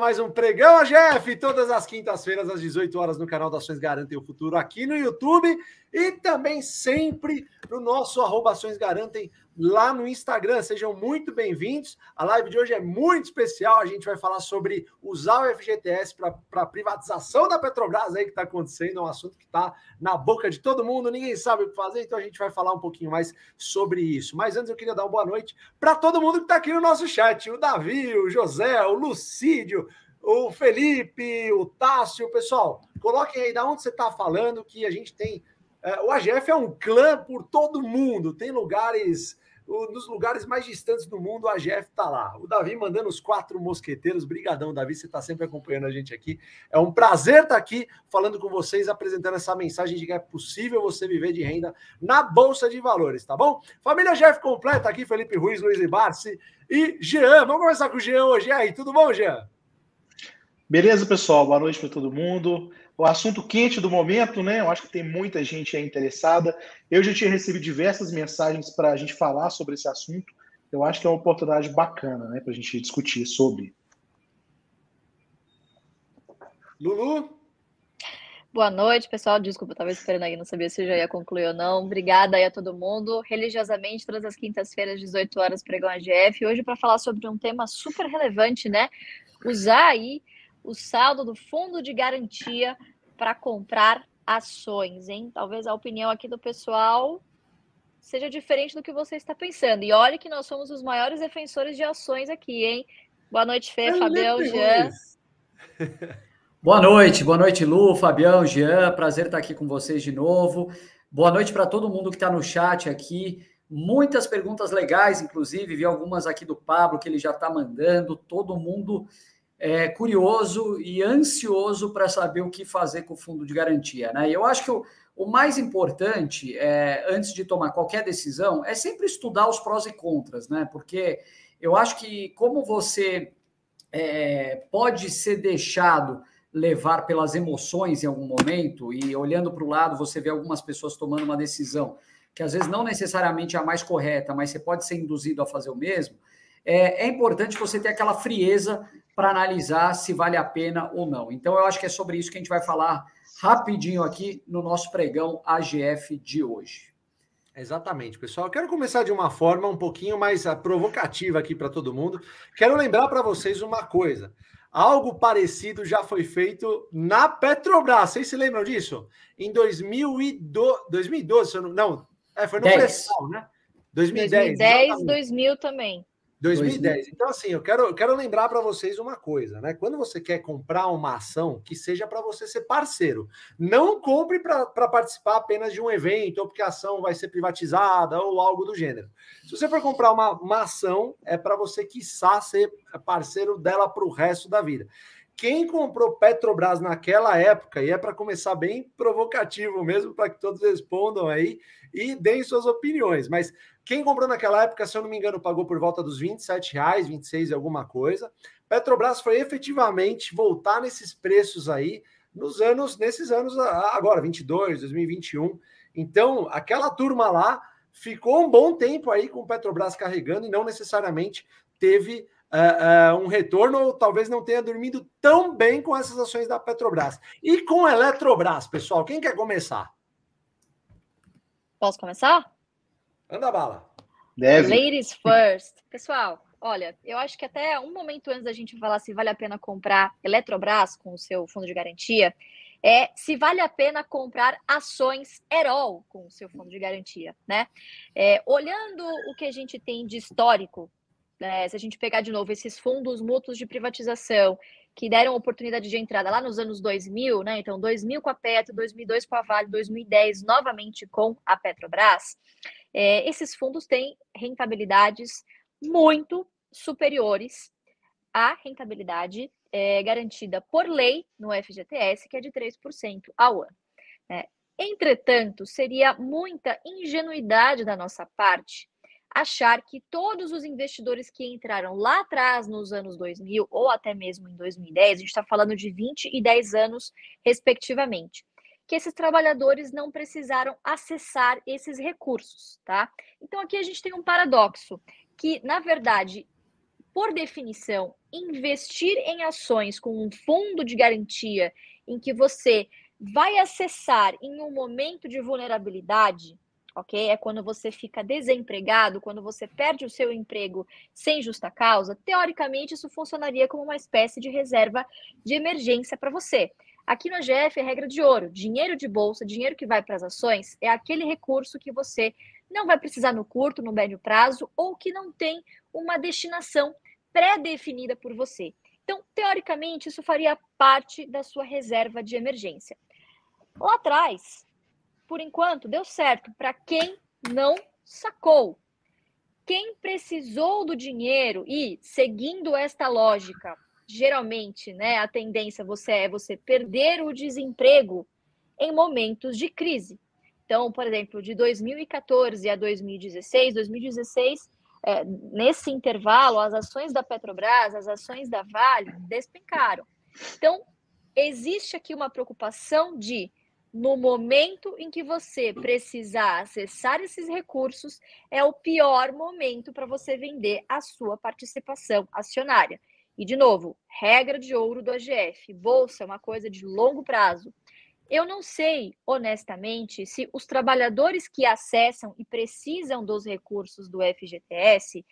mais um pregão, a Jeff, todas as quintas-feiras às 18 horas no canal da Ações Garantem o Futuro aqui no YouTube e também sempre no nosso arroba Ações Garantem lá no Instagram. Sejam muito bem-vindos. A live de hoje é muito especial. A gente vai falar sobre usar o FGTS para privatização da Petrobras aí que está acontecendo. É um assunto que está na boca de todo mundo. Ninguém sabe o que fazer, então a gente vai falar um pouquinho mais sobre isso. Mas antes eu queria dar uma boa noite para todo mundo que está aqui no nosso chat: o Davi, o José, o Lucídio. O Felipe, o Tássio, pessoal, coloquem aí da onde você está falando, que a gente tem é, o AGF é um clã por todo mundo, tem lugares nos lugares mais distantes do mundo, a GF está lá. O Davi mandando os quatro mosqueteiros. Brigadão, Davi, você está sempre acompanhando a gente aqui. É um prazer estar tá aqui falando com vocês, apresentando essa mensagem de que é possível você viver de renda na Bolsa de Valores, tá bom? Família GF completa aqui, Felipe Ruiz, Luiz Ibarci e Jean. Vamos começar com o Jean hoje. E aí, tudo bom, Jean? Beleza, pessoal? Boa noite para todo mundo o assunto quente do momento, né? Eu acho que tem muita gente interessada. Eu já tinha recebido diversas mensagens para a gente falar sobre esse assunto. Eu acho que é uma oportunidade bacana, né, para a gente discutir sobre. Lulu? Boa noite, pessoal. Desculpa, estava esperando aí, não sabia se já ia concluir ou não. Obrigada aí a todo mundo. Religiosamente, todas as quintas-feiras, 18 horas, pregão AGF. Hoje para falar sobre um tema super relevante, né? Usar aí o saldo do fundo de garantia para comprar ações, hein? Talvez a opinião aqui do pessoal seja diferente do que você está pensando. E olhe que nós somos os maiores defensores de ações aqui, hein? Boa noite, Fê, Fabião, Jean. Boa noite, boa noite, Lu, Fabião, Jean. Prazer estar aqui com vocês de novo. Boa noite para todo mundo que está no chat aqui. Muitas perguntas legais, inclusive, vi algumas aqui do Pablo que ele já está mandando. Todo mundo é, curioso e ansioso para saber o que fazer com o fundo de garantia. Né? Eu acho que o, o mais importante, é, antes de tomar qualquer decisão, é sempre estudar os prós e contras, né? Porque eu acho que como você é, pode ser deixado levar pelas emoções em algum momento, e olhando para o lado, você vê algumas pessoas tomando uma decisão que às vezes não necessariamente é a mais correta, mas você pode ser induzido a fazer o mesmo. É, é importante você ter aquela frieza para analisar se vale a pena ou não. Então, eu acho que é sobre isso que a gente vai falar rapidinho aqui no nosso pregão AGF de hoje. Exatamente, pessoal. Eu quero começar de uma forma um pouquinho mais ah, provocativa aqui para todo mundo. Quero lembrar para vocês uma coisa. Algo parecido já foi feito na Petrobras. Vocês se lembram disso? Em 2012, 2012 não, é, foi no pré-sal, né? 2010. 2010, 2000 também. 2010. Então, assim, eu quero, eu quero lembrar para vocês uma coisa, né? Quando você quer comprar uma ação, que seja para você ser parceiro. Não compre para participar apenas de um evento, ou porque a ação vai ser privatizada, ou algo do gênero. Se você for comprar uma, uma ação, é para você, quiçá, ser parceiro dela para o resto da vida. Quem comprou Petrobras naquela época, e é para começar bem provocativo mesmo, para que todos respondam aí e deem suas opiniões, mas quem comprou naquela época, se eu não me engano, pagou por volta dos 27 reais, 26 e alguma coisa. Petrobras foi efetivamente voltar nesses preços aí nos anos, nesses anos agora, 22, 2021. Então, aquela turma lá ficou um bom tempo aí com Petrobras carregando e não necessariamente teve uh, uh, um retorno, ou talvez não tenha dormido tão bem com essas ações da Petrobras. E com a Eletrobras, pessoal, quem quer começar? Posso começar? Anda bala. Deve. Ladies first. Pessoal, olha, eu acho que até um momento antes da gente falar se vale a pena comprar Eletrobras com o seu fundo de garantia, é se vale a pena comprar ações Erol com o seu fundo de garantia, né? É, olhando o que a gente tem de histórico, né, se a gente pegar de novo esses fundos mútuos de privatização que deram oportunidade de entrada lá nos anos 2000, né? Então, 2000 com a Petro, 2002 com a Vale, 2010 novamente com a Petrobras é, esses fundos têm rentabilidades muito superiores à rentabilidade é, garantida por lei no FGTS, que é de 3% ao ano. Né? Entretanto, seria muita ingenuidade da nossa parte achar que todos os investidores que entraram lá atrás, nos anos 2000 ou até mesmo em 2010, a gente está falando de 20 e 10 anos, respectivamente, que esses trabalhadores não precisaram acessar esses recursos, tá? Então aqui a gente tem um paradoxo, que na verdade por definição, investir em ações com um fundo de garantia em que você vai acessar em um momento de vulnerabilidade, ok? É quando você fica desempregado, quando você perde o seu emprego sem justa causa, teoricamente isso funcionaria como uma espécie de reserva de emergência para você. Aqui no GF é regra de ouro: dinheiro de bolsa, dinheiro que vai para as ações, é aquele recurso que você não vai precisar no curto, no médio prazo, ou que não tem uma destinação pré-definida por você. Então, teoricamente, isso faria parte da sua reserva de emergência. Lá atrás, por enquanto, deu certo para quem não sacou. Quem precisou do dinheiro e, seguindo esta lógica, geralmente, né, a tendência você é você perder o desemprego em momentos de crise. Então, por exemplo, de 2014 a 2016, 2016, é, nesse intervalo, as ações da Petrobras, as ações da Vale despencaram. Então, existe aqui uma preocupação de no momento em que você precisar acessar esses recursos, é o pior momento para você vender a sua participação acionária. E, de novo, regra de ouro do AGF: bolsa é uma coisa de longo prazo. Eu não sei, honestamente, se os trabalhadores que acessam e precisam dos recursos do FGTS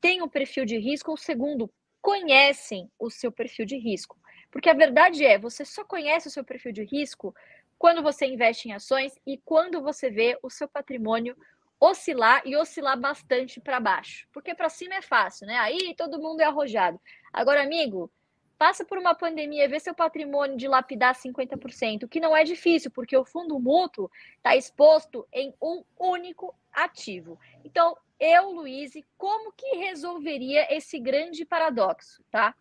têm um perfil de risco ou, segundo, conhecem o seu perfil de risco. Porque a verdade é, você só conhece o seu perfil de risco quando você investe em ações e quando você vê o seu patrimônio oscilar e oscilar bastante para baixo. Porque para cima é fácil, né? Aí todo mundo é arrojado. Agora, amigo, passa por uma pandemia, vê seu patrimônio dilapidar 50%, que não é difícil, porque o fundo mútuo está exposto em um único ativo. Então, eu, Luiz, como que resolveria esse grande paradoxo, tá?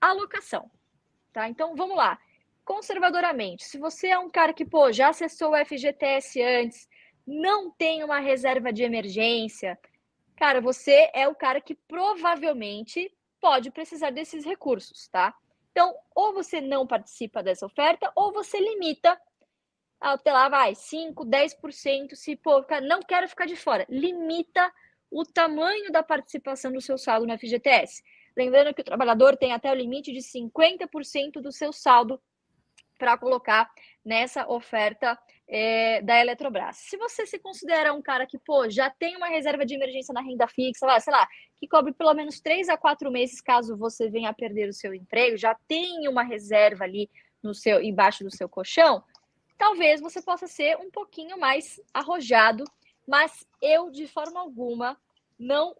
Alocação, tá? Então, vamos lá conservadoramente, se você é um cara que, pô, já acessou o FGTS antes, não tem uma reserva de emergência, cara, você é o cara que provavelmente pode precisar desses recursos, tá? Então, ou você não participa dessa oferta, ou você limita até lá, vai, 5, 10%, se, pô, não quero ficar de fora. Limita o tamanho da participação do seu saldo no FGTS. Lembrando que o trabalhador tem até o limite de 50% do seu saldo para colocar nessa oferta é, da Eletrobras. Se você se considera um cara que, pô, já tem uma reserva de emergência na renda fixa, lá, sei lá, que cobre pelo menos três a quatro meses caso você venha a perder o seu emprego, já tem uma reserva ali no seu embaixo do seu colchão, talvez você possa ser um pouquinho mais arrojado, mas eu de forma alguma não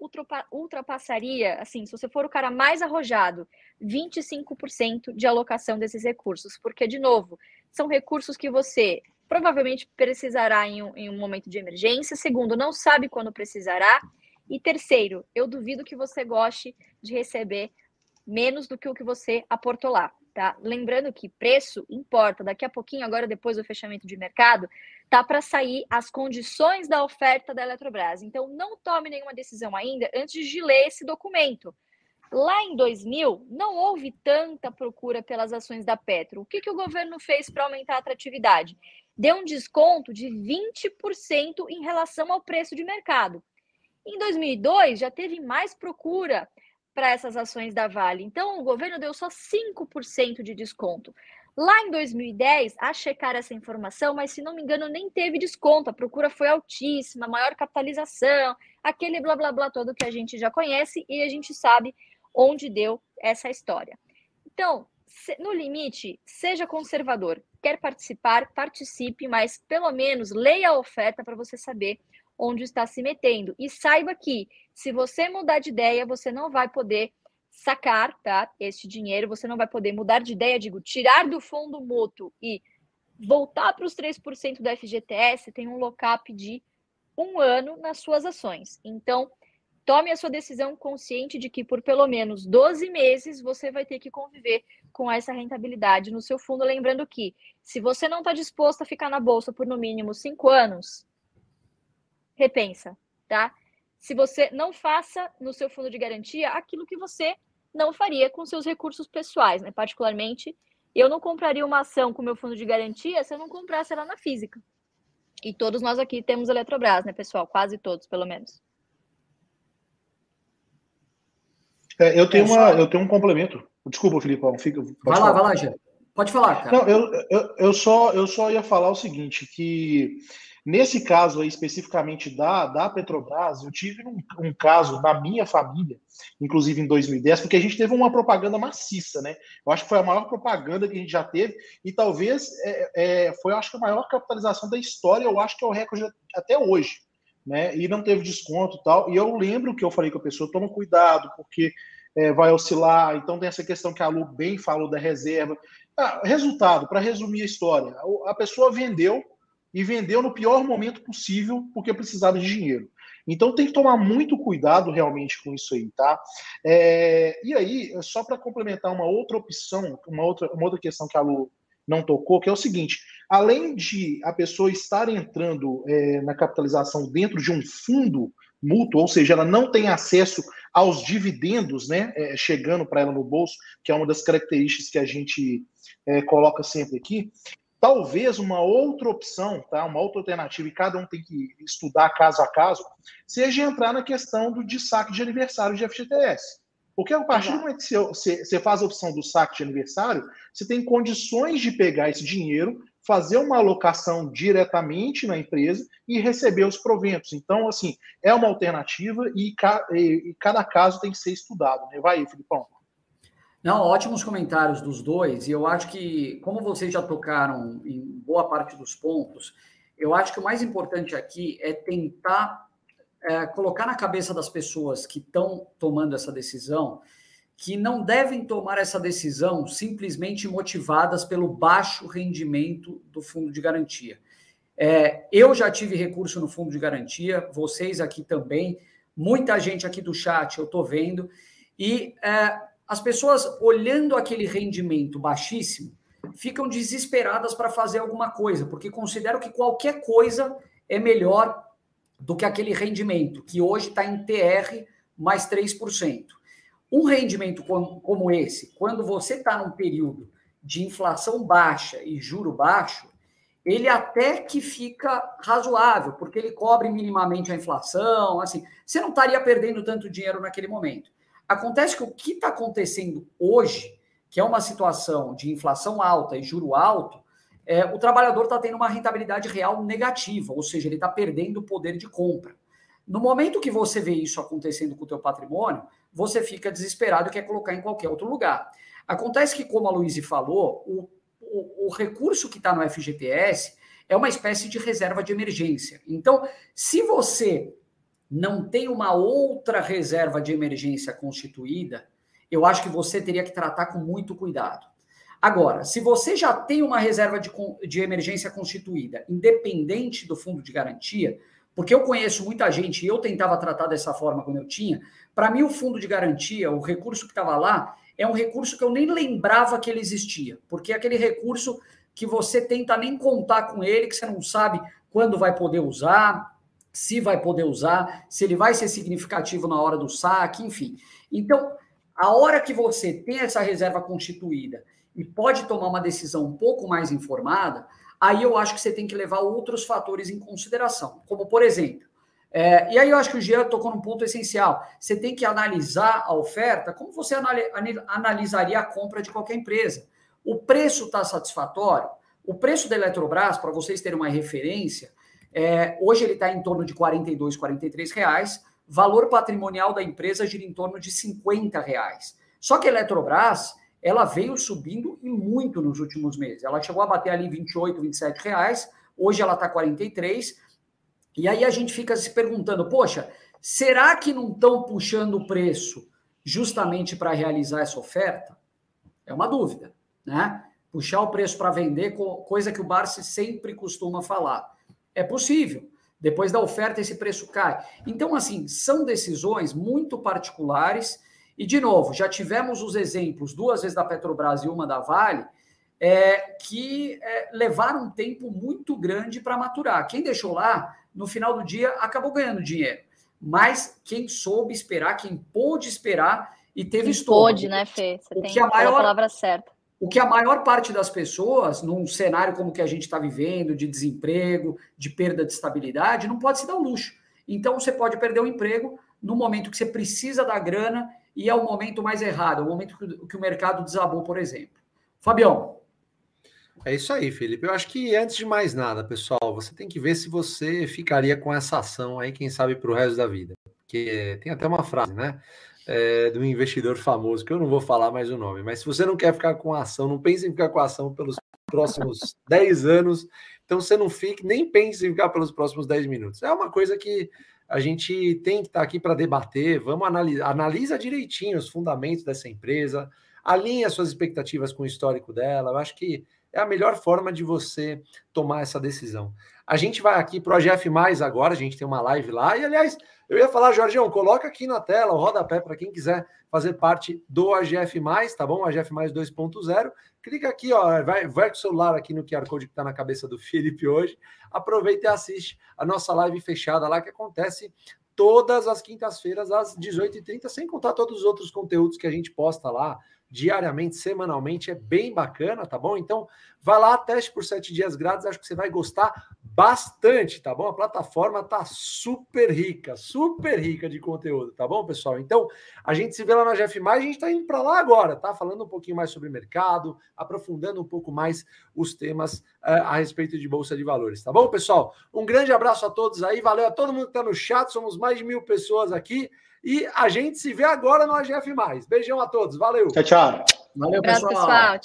ultrapassaria, assim, se você for o cara mais arrojado, 25% de alocação desses recursos, porque, de novo, são recursos que você provavelmente precisará em um, em um momento de emergência, segundo, não sabe quando precisará, e terceiro, eu duvido que você goste de receber menos do que o que você aportou lá tá? Lembrando que preço importa. Daqui a pouquinho, agora depois do fechamento de mercado, tá para sair as condições da oferta da Eletrobras. Então, não tome nenhuma decisão ainda antes de ler esse documento. Lá em 2000, não houve tanta procura pelas ações da Petro. O que, que o governo fez para aumentar a atratividade? Deu um desconto de 20% em relação ao preço de mercado. Em 2002, já teve mais procura para essas ações da Vale. Então, o governo deu só 5% de desconto. Lá em 2010, a checar essa informação, mas se não me engano, nem teve desconto, a procura foi altíssima, maior capitalização, aquele blá blá blá todo que a gente já conhece e a gente sabe onde deu essa história. Então, no limite, seja conservador. Quer participar, participe, mas pelo menos leia a oferta para você saber onde está se metendo. E saiba que, se você mudar de ideia, você não vai poder sacar tá, este dinheiro, você não vai poder mudar de ideia, digo, tirar do fundo mútuo e voltar para os 3% da FGTS, tem um lock-up de um ano nas suas ações. Então, tome a sua decisão consciente de que por pelo menos 12 meses você vai ter que conviver com essa rentabilidade no seu fundo. Lembrando que, se você não está disposto a ficar na bolsa por no mínimo cinco anos, repensa, tá? Se você não faça no seu fundo de garantia aquilo que você não faria com seus recursos pessoais, né? Particularmente, eu não compraria uma ação com meu fundo de garantia se eu não comprasse ela na física. E todos nós aqui temos Eletrobras, né, pessoal? Quase todos, pelo menos. É, eu, tenho uma, eu tenho um complemento. Desculpa, Filipão. Fica, vai lá, vai lá, Gê. Pode falar, cara. Não, eu, eu, eu, só, eu só ia falar o seguinte, que nesse caso aí, especificamente da, da Petrobras, eu tive um, um caso na minha família, inclusive em 2010, porque a gente teve uma propaganda maciça, né? Eu acho que foi a maior propaganda que a gente já teve, e talvez é, é, foi, acho que, a maior capitalização da história, eu acho que é o recorde até hoje, né? E não teve desconto e tal. E eu lembro que eu falei com a pessoa, toma cuidado, porque é, vai oscilar. Então tem essa questão que a Lu bem falou da reserva. Ah, resultado, para resumir a história, a pessoa vendeu e vendeu no pior momento possível porque precisava de dinheiro. Então tem que tomar muito cuidado realmente com isso aí, tá? É, e aí, só para complementar uma outra opção, uma outra, uma outra questão que a Lu não tocou, que é o seguinte: além de a pessoa estar entrando é, na capitalização dentro de um fundo mútuo, ou seja, ela não tem acesso aos dividendos, né, é, chegando para ela no bolso, que é uma das características que a gente é, coloca sempre aqui. Talvez uma outra opção, tá, uma outra alternativa, e cada um tem que estudar caso a caso, seja entrar na questão do destaque de aniversário de FGTS. Porque a partir do momento que você, você faz a opção do saque de aniversário, você tem condições de pegar esse dinheiro fazer uma alocação diretamente na empresa e receber os proventos. Então, assim, é uma alternativa e, ca e cada caso tem que ser estudado. Né? Vai aí, Filipão. Não, ótimos comentários dos dois, e eu acho que, como vocês já tocaram em boa parte dos pontos, eu acho que o mais importante aqui é tentar é, colocar na cabeça das pessoas que estão tomando essa decisão que não devem tomar essa decisão simplesmente motivadas pelo baixo rendimento do fundo de garantia. É, eu já tive recurso no fundo de garantia, vocês aqui também, muita gente aqui do chat eu estou vendo, e é, as pessoas olhando aquele rendimento baixíssimo ficam desesperadas para fazer alguma coisa, porque consideram que qualquer coisa é melhor do que aquele rendimento, que hoje está em TR mais 3%. Um rendimento como esse, quando você está num período de inflação baixa e juro baixo, ele até que fica razoável, porque ele cobre minimamente a inflação, assim, você não estaria perdendo tanto dinheiro naquele momento. Acontece que o que está acontecendo hoje, que é uma situação de inflação alta e juro alto, é, o trabalhador está tendo uma rentabilidade real negativa, ou seja, ele está perdendo o poder de compra. No momento que você vê isso acontecendo com o teu patrimônio, você fica desesperado e quer colocar em qualquer outro lugar. Acontece que, como a Luísa falou, o, o, o recurso que está no FGTS é uma espécie de reserva de emergência. Então, se você não tem uma outra reserva de emergência constituída, eu acho que você teria que tratar com muito cuidado. Agora, se você já tem uma reserva de, de emergência constituída, independente do fundo de garantia, porque eu conheço muita gente e eu tentava tratar dessa forma quando eu tinha. Para mim, o fundo de garantia, o recurso que estava lá, é um recurso que eu nem lembrava que ele existia, porque é aquele recurso que você tenta nem contar com ele, que você não sabe quando vai poder usar, se vai poder usar, se ele vai ser significativo na hora do saque, enfim. Então, a hora que você tem essa reserva constituída e pode tomar uma decisão um pouco mais informada, aí eu acho que você tem que levar outros fatores em consideração, como por exemplo, é, e aí eu acho que o Jean tocou num ponto essencial. Você tem que analisar a oferta como você analisaria a compra de qualquer empresa. O preço está satisfatório? O preço da Eletrobras, para vocês terem uma referência, é, hoje ele está em torno de 42, 43 reais. Valor patrimonial da empresa gira em torno de 50 reais. Só que a Eletrobras ela veio subindo e muito nos últimos meses. Ela chegou a bater ali 28, 27 reais, hoje ela está 43. E aí a gente fica se perguntando, poxa, será que não estão puxando o preço justamente para realizar essa oferta? É uma dúvida, né? Puxar o preço para vender, coisa que o Barsi sempre costuma falar. É possível. Depois da oferta, esse preço cai. Então, assim, são decisões muito particulares e, de novo, já tivemos os exemplos, duas vezes da Petrobras e uma da Vale, é, que é, levaram um tempo muito grande para maturar. Quem deixou lá, no final do dia, acabou ganhando dinheiro. Mas quem soube esperar, quem pôde esperar e teve quem estômago. Pôde, né, Fê? Você tem que a, maior, a palavra certa. O que a maior parte das pessoas, num cenário como que a gente está vivendo, de desemprego, de perda de estabilidade, não pode se dar o luxo. Então, você pode perder o emprego no momento que você precisa da grana e é o momento mais errado, é o momento que o mercado desabou, por exemplo. Fabião. É isso aí, Felipe. Eu acho que antes de mais nada, pessoal, você tem que ver se você ficaria com essa ação aí, quem sabe, para o resto da vida. Porque tem até uma frase, né? É, do investidor famoso, que eu não vou falar mais o nome, mas se você não quer ficar com a ação, não pense em ficar com a ação pelos próximos 10 anos, então você não fique, nem pense em ficar pelos próximos 10 minutos. É uma coisa que a gente tem que estar aqui para debater, vamos analisar, analisa direitinho os fundamentos dessa empresa, alinha suas expectativas com o histórico dela. Eu acho que é a melhor forma de você tomar essa decisão. A gente vai aqui para o AGF Mais agora, a gente tem uma live lá, e aliás, eu ia falar, Jorgeão, coloca aqui na tela o rodapé para quem quiser fazer parte do AGF tá bom? AGF Mais 2.0. Clica aqui, ó, vai, vai com o celular aqui no QR Code que está na cabeça do Felipe hoje. Aproveita e assiste a nossa live fechada lá que acontece todas as quintas-feiras às 18h30, sem contar todos os outros conteúdos que a gente posta lá, diariamente, semanalmente, é bem bacana, tá bom? Então, vá lá, teste por sete dias grátis, acho que você vai gostar bastante, tá bom? A plataforma tá super rica, super rica de conteúdo, tá bom, pessoal? Então, a gente se vê lá na GF+, a gente tá indo para lá agora, tá? Falando um pouquinho mais sobre mercado, aprofundando um pouco mais os temas uh, a respeito de Bolsa de Valores, tá bom, pessoal? Um grande abraço a todos aí, valeu a todo mundo que tá no chat, somos mais de mil pessoas aqui, e a gente se vê agora no AGF. Beijão a todos, valeu. Tchau, tchau. Valeu, pessoal. pessoal. Tchau, tchau.